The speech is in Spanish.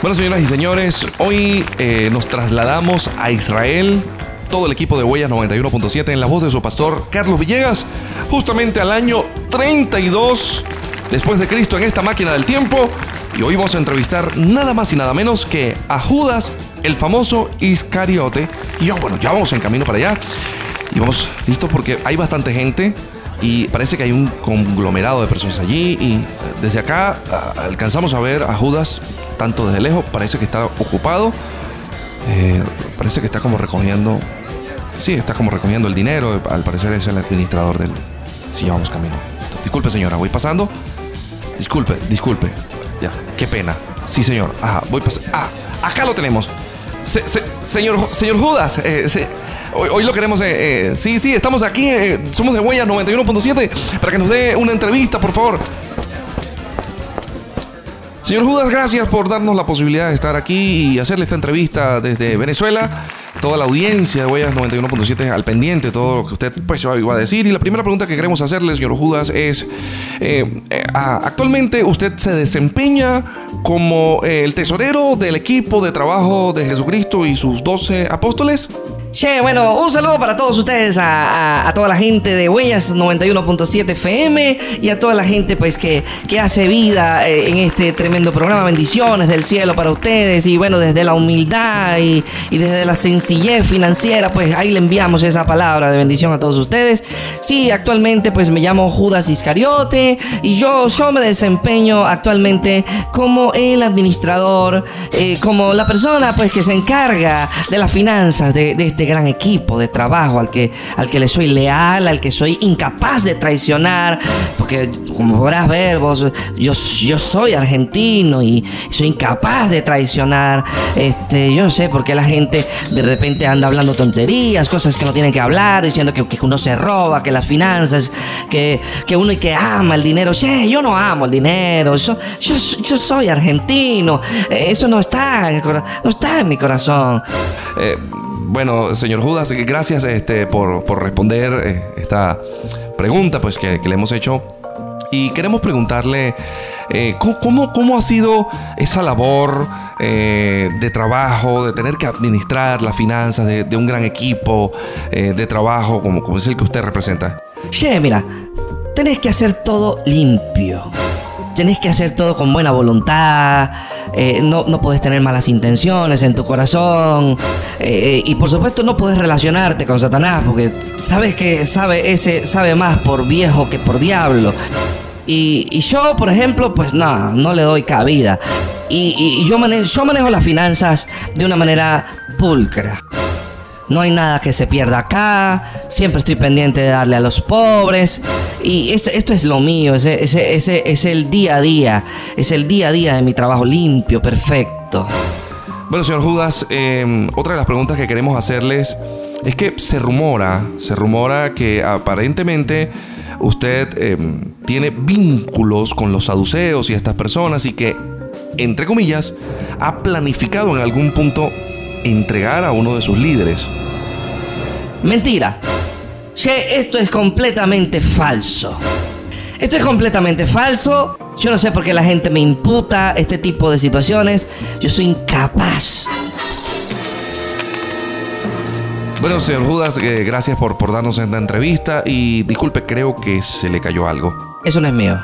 Bueno, señoras y señores, hoy eh, nos trasladamos a Israel. Todo el equipo de Huellas 91.7 en la voz de su pastor Carlos Villegas, justamente al año 32 después de Cristo en esta máquina del tiempo. Y hoy vamos a entrevistar nada más y nada menos que a Judas, el famoso Iscariote. Y yo, bueno, ya vamos en camino para allá. Y vamos listos porque hay bastante gente y parece que hay un conglomerado de personas allí y desde acá alcanzamos a ver a Judas tanto desde lejos, parece que está ocupado, eh, parece que está como recogiendo, sí, está como recogiendo el dinero, al parecer es el administrador del... Si sí, vamos camino. Disculpe señora, voy pasando. Disculpe, disculpe. Ya, qué pena. Sí señor. Ajá, voy pasando. Ah, acá lo tenemos. señor, señor Judas, eh, Hoy, lo queremos. Eh, eh, sí, sí, estamos aquí. Eh, somos de Huella 91.7 para que nos dé una entrevista, por favor. Señor Judas, gracias por darnos la posibilidad de estar aquí y hacerle esta entrevista desde Venezuela. Toda la audiencia de Huellas 91.7 al pendiente, todo lo que usted pues, va a decir. Y la primera pregunta que queremos hacerle, señor Judas, es: ¿actualmente usted se desempeña como el tesorero del equipo de trabajo de Jesucristo y sus 12 apóstoles? Che, bueno, un saludo para todos ustedes, a, toda la gente de Huellas 91.7 FM y a toda la gente pues que, que hace vida eh, en este tremendo programa. Bendiciones del cielo para ustedes y bueno, desde la humildad y, desde la sencillez financiera, pues ahí le enviamos esa palabra de bendición a todos ustedes. Sí, actualmente pues me llamo Judas Iscariote y yo, yo me desempeño actualmente como el administrador, eh, como la persona pues que se encarga de las finanzas de, de este gran equipo de trabajo al que, al que le soy leal, al que soy incapaz de traicionar, porque como podrás ver vos, yo, yo soy argentino y soy incapaz de traicionar. Este, yo no sé por qué la gente de repente anda hablando tonterías, cosas que no tienen que hablar, diciendo que, que uno se roba, que las finanzas, que, que uno y que ama el dinero. Che, yo no amo el dinero, yo, yo, yo soy argentino, eso no está, no está en mi corazón. Eh, bueno, señor Judas, gracias este, por, responder eh, esta pregunta pues, que, le hemos hecho. Y queremos preguntarle eh, ¿cómo, ha sido esa labor eh, de trabajo, de tener que administrar las finanzas de, un gran equipo de trabajo como, como es el que usted representa. Che, mira, tenés que hacer todo limpio. Tenés que hacer todo con buena voluntad eh, no, no puedes tener malas intenciones en tu corazón. Eh, y por supuesto no puedes relacionarte con Satanás, porque sabes que sabe, ese sabe más por viejo que por diablo. Y, yo, por ejemplo, pues nada, no le doy cabida. Y, yo, manejo, yo manejo las finanzas de una manera pulcra. No hay nada que se pierda acá. Siempre estoy pendiente de darle a los pobres. Y esto, es lo mío. Es el día a día. Es el día a día de mi trabajo limpio, perfecto. Bueno, señor Judas, em, otra de las preguntas que queremos hacerles es que se rumora, se rumora que aparentemente usted em, tiene vínculos con los saduceos y estas personas y que, entre comillas, ha planificado en algún punto entregar a uno de sus líderes. Mentira. Che, esto es completamente falso. Esto es completamente falso. Yo no sé por qué la gente me imputa este tipo de situaciones. Yo soy incapaz. Bueno, señor Judas, eh, gracias por, por darnos esta entrevista y disculpe, creo que se le cayó algo. Eso no es mío.